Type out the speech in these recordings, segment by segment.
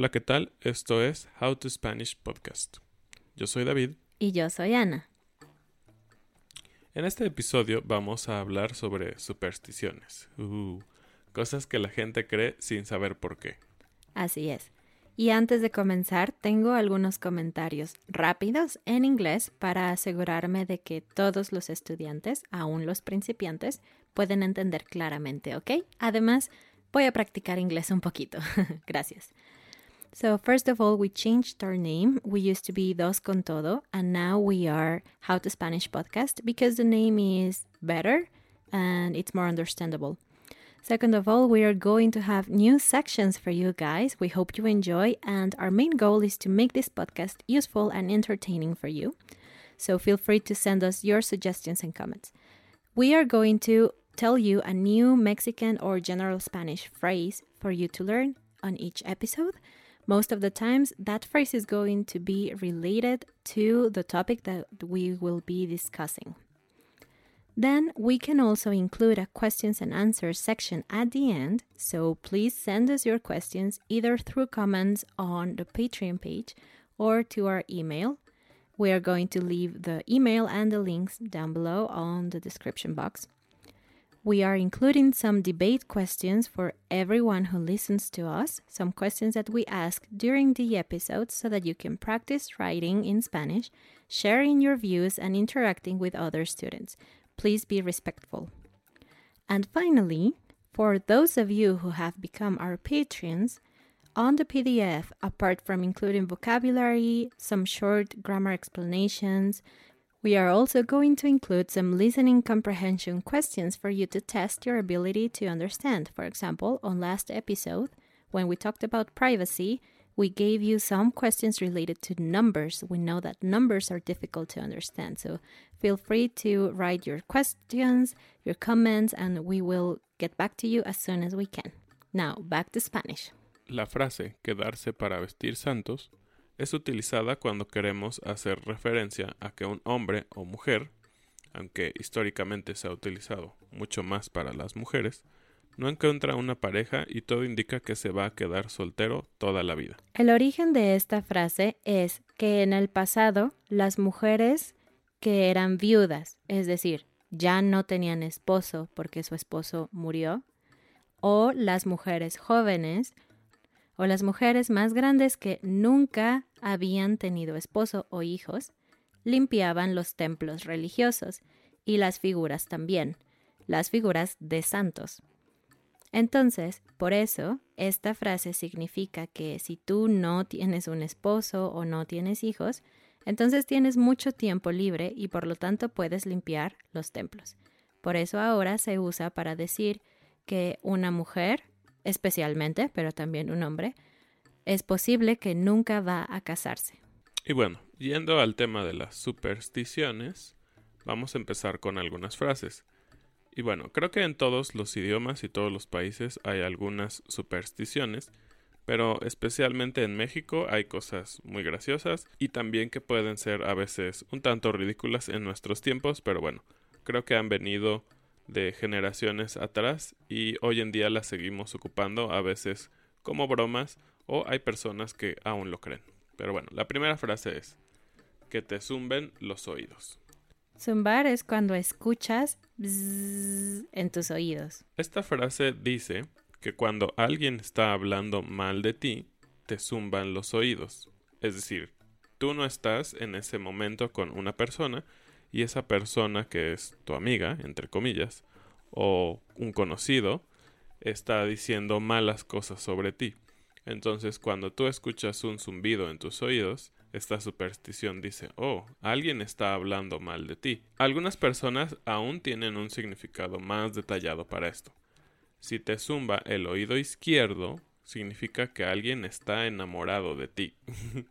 Hola, ¿qué tal? Esto es How to Spanish Podcast. Yo soy David. Y yo soy Ana. En este episodio vamos a hablar sobre supersticiones. Uh, cosas que la gente cree sin saber por qué. Así es. Y antes de comenzar, tengo algunos comentarios rápidos en inglés para asegurarme de que todos los estudiantes, aún los principiantes, pueden entender claramente, ¿ok? Además, voy a practicar inglés un poquito. Gracias. So, first of all, we changed our name. We used to be Dos con Todo, and now we are How to Spanish Podcast because the name is better and it's more understandable. Second of all, we are going to have new sections for you guys. We hope you enjoy, and our main goal is to make this podcast useful and entertaining for you. So, feel free to send us your suggestions and comments. We are going to tell you a new Mexican or general Spanish phrase for you to learn on each episode. Most of the times, that phrase is going to be related to the topic that we will be discussing. Then we can also include a questions and answers section at the end, so please send us your questions either through comments on the Patreon page or to our email. We are going to leave the email and the links down below on the description box. We are including some debate questions for everyone who listens to us, some questions that we ask during the episodes so that you can practice writing in Spanish, sharing your views, and interacting with other students. Please be respectful. And finally, for those of you who have become our patrons, on the PDF, apart from including vocabulary, some short grammar explanations, we are also going to include some listening comprehension questions for you to test your ability to understand. For example, on last episode, when we talked about privacy, we gave you some questions related to numbers. We know that numbers are difficult to understand, so feel free to write your questions, your comments, and we will get back to you as soon as we can. Now, back to Spanish. La frase quedarse para vestir santos es utilizada cuando queremos hacer referencia a que un hombre o mujer, aunque históricamente se ha utilizado mucho más para las mujeres, no encuentra una pareja y todo indica que se va a quedar soltero toda la vida. El origen de esta frase es que en el pasado las mujeres que eran viudas, es decir, ya no tenían esposo porque su esposo murió, o las mujeres jóvenes, o las mujeres más grandes que nunca habían tenido esposo o hijos, limpiaban los templos religiosos y las figuras también, las figuras de santos. Entonces, por eso, esta frase significa que si tú no tienes un esposo o no tienes hijos, entonces tienes mucho tiempo libre y por lo tanto puedes limpiar los templos. Por eso ahora se usa para decir que una mujer, especialmente, pero también un hombre, es posible que nunca va a casarse. Y bueno, yendo al tema de las supersticiones, vamos a empezar con algunas frases. Y bueno, creo que en todos los idiomas y todos los países hay algunas supersticiones, pero especialmente en México hay cosas muy graciosas y también que pueden ser a veces un tanto ridículas en nuestros tiempos, pero bueno, creo que han venido de generaciones atrás y hoy en día las seguimos ocupando a veces como bromas o hay personas que aún lo creen. Pero bueno, la primera frase es que te zumben los oídos. Zumbar es cuando escuchas en tus oídos. Esta frase dice que cuando alguien está hablando mal de ti, te zumban los oídos. Es decir, tú no estás en ese momento con una persona y esa persona que es tu amiga, entre comillas, o un conocido, está diciendo malas cosas sobre ti. Entonces, cuando tú escuchas un zumbido en tus oídos, esta superstición dice, oh, alguien está hablando mal de ti. Algunas personas aún tienen un significado más detallado para esto. Si te zumba el oído izquierdo, significa que alguien está enamorado de ti.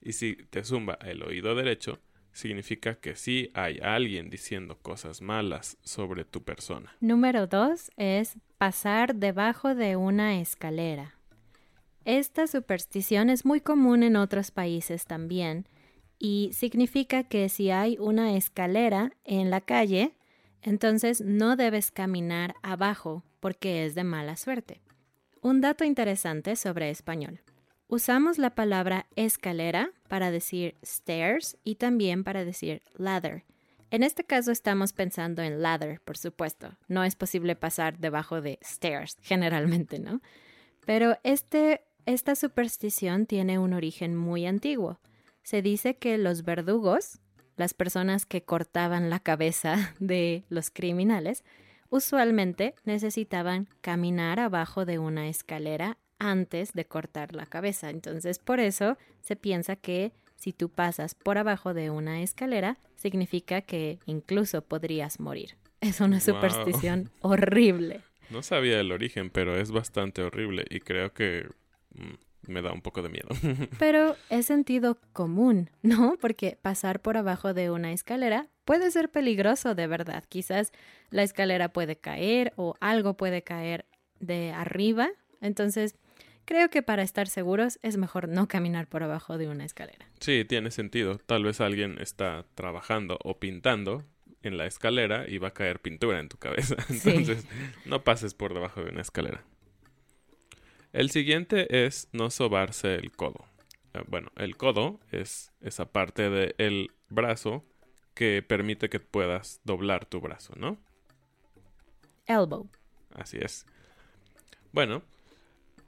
y si te zumba el oído derecho, significa que sí hay alguien diciendo cosas malas sobre tu persona. Número dos es pasar debajo de una escalera. Esta superstición es muy común en otros países también y significa que si hay una escalera en la calle, entonces no debes caminar abajo porque es de mala suerte. Un dato interesante sobre español. Usamos la palabra escalera para decir stairs y también para decir ladder. En este caso estamos pensando en ladder, por supuesto. No es posible pasar debajo de stairs, generalmente, ¿no? Pero este esta superstición tiene un origen muy antiguo. Se dice que los verdugos, las personas que cortaban la cabeza de los criminales, usualmente necesitaban caminar abajo de una escalera antes de cortar la cabeza. Entonces, por eso se piensa que si tú pasas por abajo de una escalera, significa que incluso podrías morir. Es una superstición horrible. No sabía el origen, pero es bastante horrible y creo que me da un poco de miedo. Pero es sentido común, ¿no? Porque pasar por abajo de una escalera puede ser peligroso de verdad. Quizás la escalera puede caer o algo puede caer de arriba. Entonces, creo que para estar seguros es mejor no caminar por abajo de una escalera. Sí, tiene sentido. Tal vez alguien está trabajando o pintando en la escalera y va a caer pintura en tu cabeza. Entonces, no pases por debajo de una escalera. El siguiente es no sobarse el codo. Eh, bueno, el codo es esa parte del brazo que permite que puedas doblar tu brazo, ¿no? Elbow. Así es. Bueno,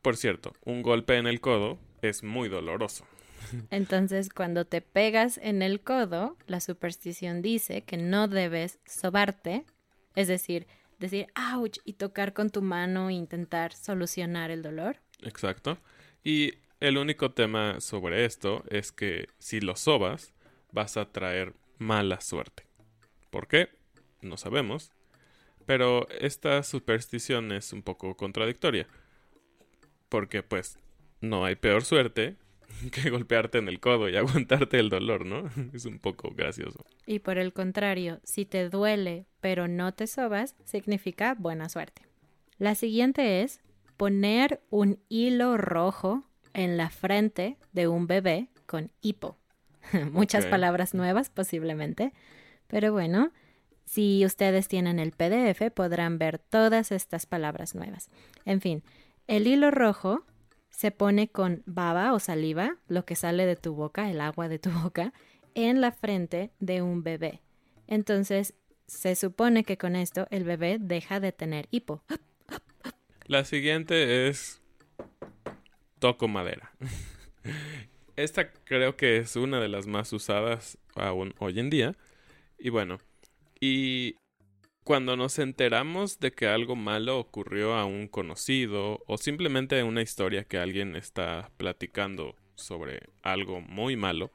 por cierto, un golpe en el codo es muy doloroso. Entonces, cuando te pegas en el codo, la superstición dice que no debes sobarte, es decir, decir ouch y tocar con tu mano e intentar solucionar el dolor. Exacto. Y el único tema sobre esto es que si lo sobas, vas a traer mala suerte. ¿Por qué? No sabemos. Pero esta superstición es un poco contradictoria. Porque pues no hay peor suerte que golpearte en el codo y aguantarte el dolor, ¿no? Es un poco gracioso. Y por el contrario, si te duele pero no te sobas, significa buena suerte. La siguiente es poner un hilo rojo en la frente de un bebé con hipo. Muchas palabras nuevas posiblemente, pero bueno, si ustedes tienen el PDF podrán ver todas estas palabras nuevas. En fin, el hilo rojo se pone con baba o saliva, lo que sale de tu boca, el agua de tu boca, en la frente de un bebé. Entonces, se supone que con esto el bebé deja de tener hipo. La siguiente es toco madera. Esta creo que es una de las más usadas aún hoy en día. Y bueno, y cuando nos enteramos de que algo malo ocurrió a un conocido o simplemente una historia que alguien está platicando sobre algo muy malo,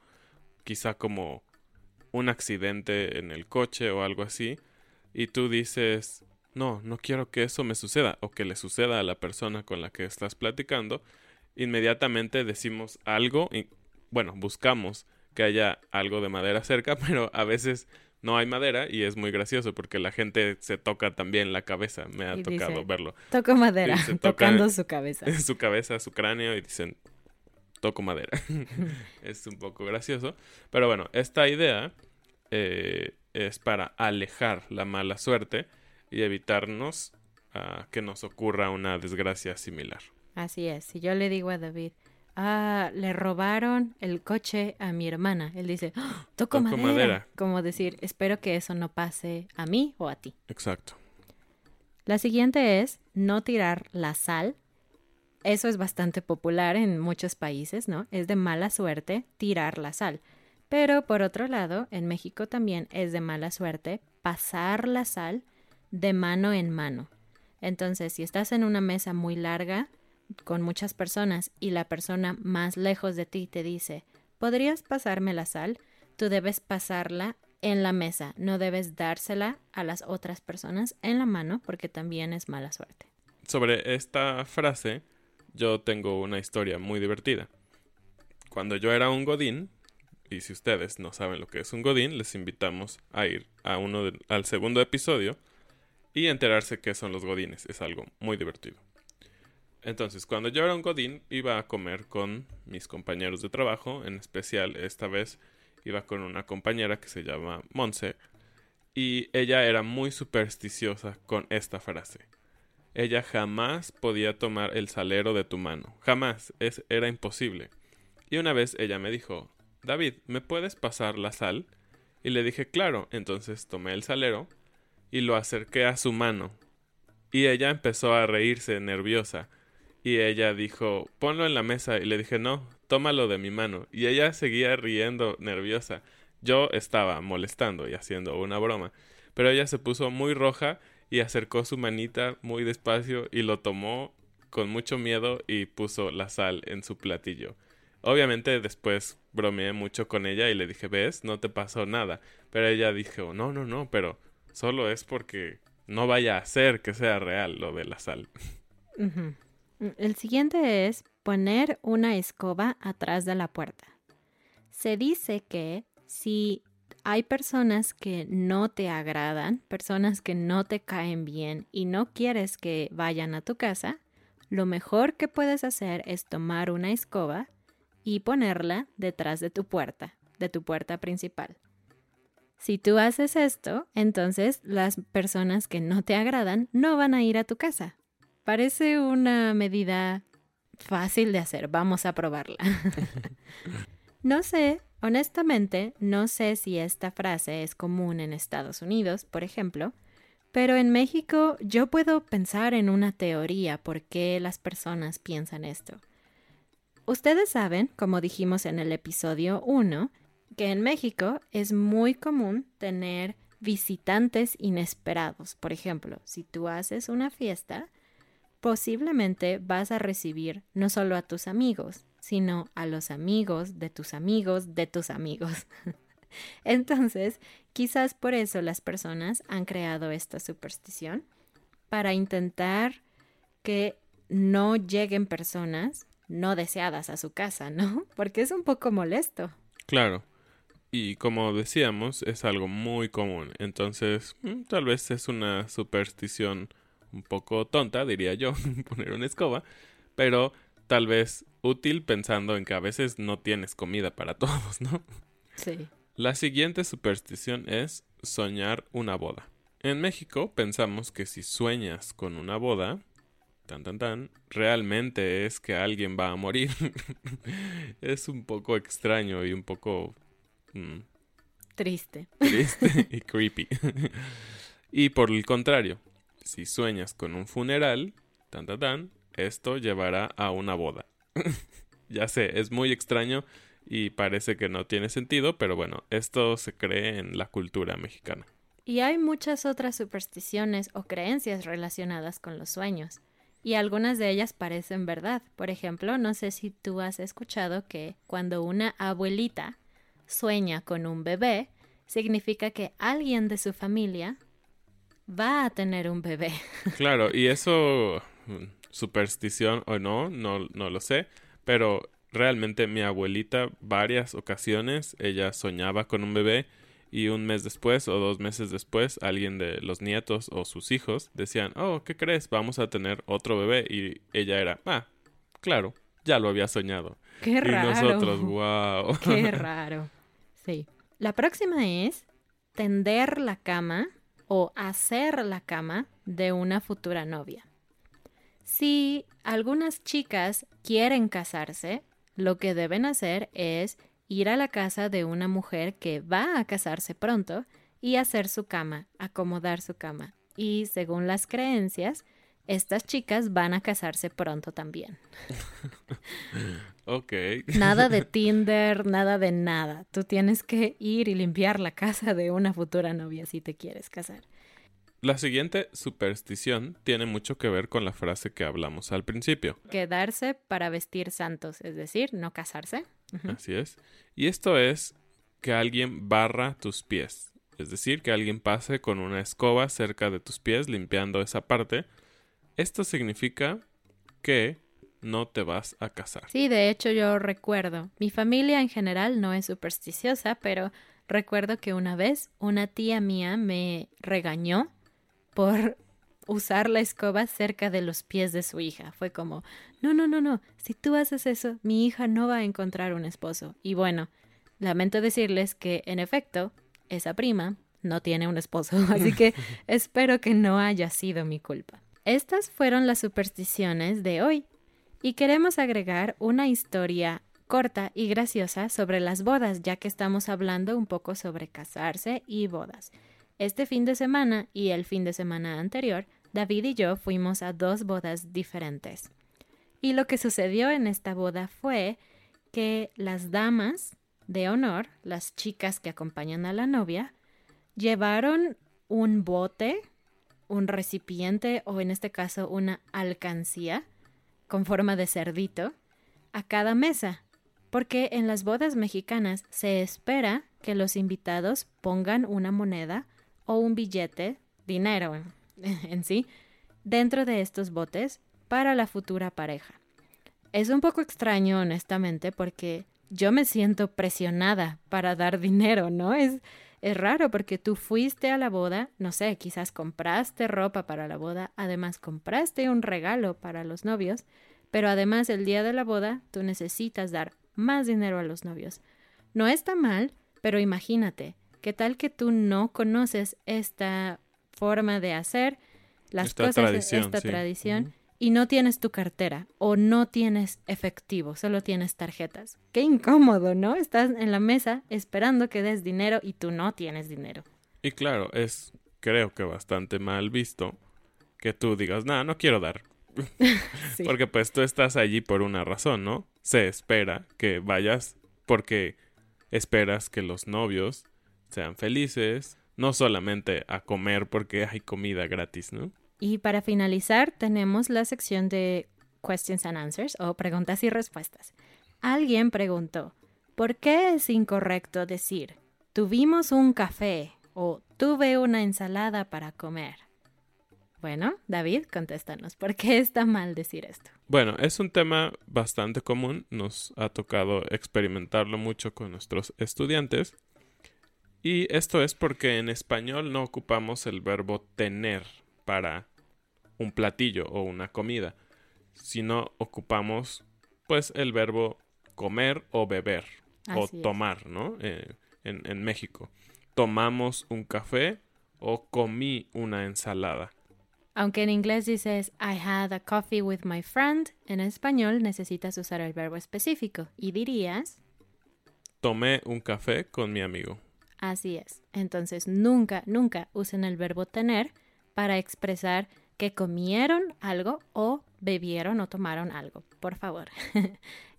quizá como un accidente en el coche o algo así, y tú dices, no, no quiero que eso me suceda o que le suceda a la persona con la que estás platicando, inmediatamente decimos algo y, bueno, buscamos que haya algo de madera cerca, pero a veces no hay madera y es muy gracioso porque la gente se toca también la cabeza. Me ha tocado verlo. Toco madera, tocando su cabeza. Su cabeza, su cráneo y dicen, toco madera. es un poco gracioso. Pero bueno, esta idea eh, es para alejar la mala suerte y evitarnos uh, que nos ocurra una desgracia similar. Así es. Si yo le digo a David, ah, le robaron el coche a mi hermana. Él dice, ¡Ah! toco, madera. Como decir, espero que eso no pase a mí o a ti. Exacto. La siguiente es no tirar la sal. Eso es bastante popular en muchos países, ¿no? Es de mala suerte tirar la sal. Pero por otro lado, en México también es de mala suerte pasar la sal de mano en mano. Entonces, si estás en una mesa muy larga, con muchas personas y la persona más lejos de ti te dice, ¿podrías pasarme la sal? Tú debes pasarla en la mesa, no debes dársela a las otras personas en la mano porque también es mala suerte. Sobre esta frase, yo tengo una historia muy divertida. Cuando yo era un godín, y si ustedes no saben lo que es un godín, les invitamos a ir a uno al segundo episodio y enterarse qué son los godines. Es algo muy divertido. Entonces, cuando yo era un godín, iba a comer con mis compañeros de trabajo, en especial esta vez iba con una compañera que se llama Monse, y ella era muy supersticiosa con esta frase. Ella jamás podía tomar el salero de tu mano, jamás, es, era imposible. Y una vez ella me dijo, David, ¿me puedes pasar la sal? Y le dije, claro, entonces tomé el salero y lo acerqué a su mano. Y ella empezó a reírse nerviosa y ella dijo, ponlo en la mesa. Y le dije, no, tómalo de mi mano. Y ella seguía riendo, nerviosa. Yo estaba molestando y haciendo una broma. Pero ella se puso muy roja y acercó su manita muy despacio y lo tomó con mucho miedo y puso la sal en su platillo. Obviamente después bromeé mucho con ella y le dije, ves, no te pasó nada. Pero ella dijo, no, no, no, pero solo es porque no vaya a ser que sea real lo de la sal. El siguiente es poner una escoba atrás de la puerta. Se dice que si hay personas que no te agradan, personas que no te caen bien y no quieres que vayan a tu casa, lo mejor que puedes hacer es tomar una escoba y ponerla detrás de tu puerta, de tu puerta principal. Si tú haces esto, entonces las personas que no te agradan no van a ir a tu casa, Parece una medida fácil de hacer. Vamos a probarla. no sé, honestamente, no sé si esta frase es común en Estados Unidos, por ejemplo, pero en México yo puedo pensar en una teoría por qué las personas piensan esto. Ustedes saben, como dijimos en el episodio 1, que en México es muy común tener visitantes inesperados. Por ejemplo, si tú haces una fiesta, posiblemente vas a recibir no solo a tus amigos, sino a los amigos de tus amigos de tus amigos. Entonces, quizás por eso las personas han creado esta superstición para intentar que no lleguen personas no deseadas a su casa, ¿no? Porque es un poco molesto. Claro. Y como decíamos, es algo muy común. Entonces, mm, tal vez es una superstición un poco tonta, diría yo, poner una escoba, pero tal vez útil pensando en que a veces no tienes comida para todos, ¿no? Sí. La siguiente superstición es soñar una boda. En México pensamos que si sueñas con una boda, tan tan tan, realmente es que alguien va a morir. es un poco extraño y un poco... Mm, triste. Triste y creepy. y por el contrario, si sueñas con un funeral, tan tan tan, esto llevará a una boda. ya sé, es muy extraño y parece que no tiene sentido, pero bueno, esto se cree en la cultura mexicana. Y hay muchas otras supersticiones o creencias relacionadas con los sueños. Y algunas de ellas parecen verdad. Por ejemplo, no sé si tú has escuchado que cuando una abuelita sueña con un bebé, significa que alguien de su familia va a tener un bebé. Claro, y eso, mm, superstición o no, no, no lo sé, pero realmente mi abuelita varias ocasiones ella soñaba con un bebé y un mes después o dos meses después alguien de los nietos o sus hijos decían, oh, ¿qué crees? Vamos a tener otro bebé y ella era, ah, claro, ya lo había soñado. Qué raro. Y nosotros, wow. Qué raro. Sí. La próxima es tender la cama o hacer la cama de una futura novia. Si algunas chicas quieren casarse, lo que deben hacer es ir a la casa de una mujer que va a casarse pronto y hacer su cama, acomodar su cama. Y según las creencias, estas chicas van a casarse pronto también. ok. Nada de Tinder, nada de nada. Tú tienes que ir y limpiar la casa de una futura novia si te quieres casar. La siguiente superstición tiene mucho que ver con la frase que hablamos al principio. Quedarse para vestir santos, es decir, no casarse. Así es. Y esto es que alguien barra tus pies. Es decir, que alguien pase con una escoba cerca de tus pies limpiando esa parte. Esto significa que no te vas a casar. Sí, de hecho yo recuerdo. Mi familia en general no es supersticiosa, pero recuerdo que una vez una tía mía me regañó por usar la escoba cerca de los pies de su hija. Fue como, no, no, no, no, si tú haces eso, mi hija no va a encontrar un esposo. Y bueno, lamento decirles que, en efecto, esa prima no tiene un esposo, así que espero que no haya sido mi culpa. Estas fueron las supersticiones de hoy y queremos agregar una historia corta y graciosa sobre las bodas, ya que estamos hablando un poco sobre casarse y bodas. Este fin de semana y el fin de semana anterior, David y yo fuimos a dos bodas diferentes. Y lo que sucedió en esta boda fue que las damas de honor, las chicas que acompañan a la novia, llevaron un bote, un recipiente o en este caso una alcancía con forma de cerdito a cada mesa, porque en las bodas mexicanas se espera que los invitados pongan una moneda o un billete, dinero en sí, dentro de estos botes para la futura pareja. Es un poco extraño, honestamente, porque yo me siento presionada para dar dinero, ¿no? Es, es raro porque tú fuiste a la boda, no sé, quizás compraste ropa para la boda, además compraste un regalo para los novios, pero además el día de la boda tú necesitas dar más dinero a los novios. No está mal, pero imagínate, ¿Qué tal que tú no conoces esta forma de hacer las esta cosas, tradición, esta sí. tradición, y no tienes tu cartera o no tienes efectivo, solo tienes tarjetas? Qué incómodo, ¿no? Estás en la mesa esperando que des dinero y tú no tienes dinero. Y claro, es creo que bastante mal visto que tú digas, nada, no quiero dar. Sí. Porque pues tú estás allí por una razón, ¿no? Se espera que vayas porque esperas que los novios sean felices, no solamente a comer porque hay comida gratis, ¿no? Y para finalizar, tenemos la sección de questions and answers o preguntas y respuestas. Alguien preguntó, ¿por qué es incorrecto decir tuvimos un café o tuve una ensalada para comer? Bueno, David, contéstanos, ¿por qué está mal decir esto? Bueno, es un tema bastante común, nos ha tocado experimentarlo mucho con nuestros estudiantes. Y esto es porque en español no ocupamos el verbo tener para un platillo o una comida, sino ocupamos pues el verbo comer o beber o es. tomar, ¿no? Eh, en, en México. Tomamos un café o comí una ensalada. Aunque en inglés dices I had a coffee with my friend, en español necesitas usar el verbo específico y dirías Tomé un café con mi amigo. así es. Entonces nunca, nunca usen el verbo tener para expresar que comieron algo o bebieron o tomaron algo. Por favor.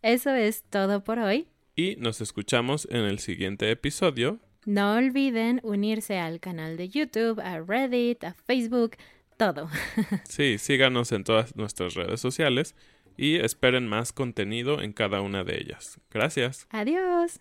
Eso es todo por hoy. Y nos escuchamos en el siguiente episodio No olviden unirse al canal de YouTube, a Reddit, a Facebook, todo. Sí, síganos en todas nuestras redes sociales y esperen más contenido en cada una de ellas. Gracias. Adiós.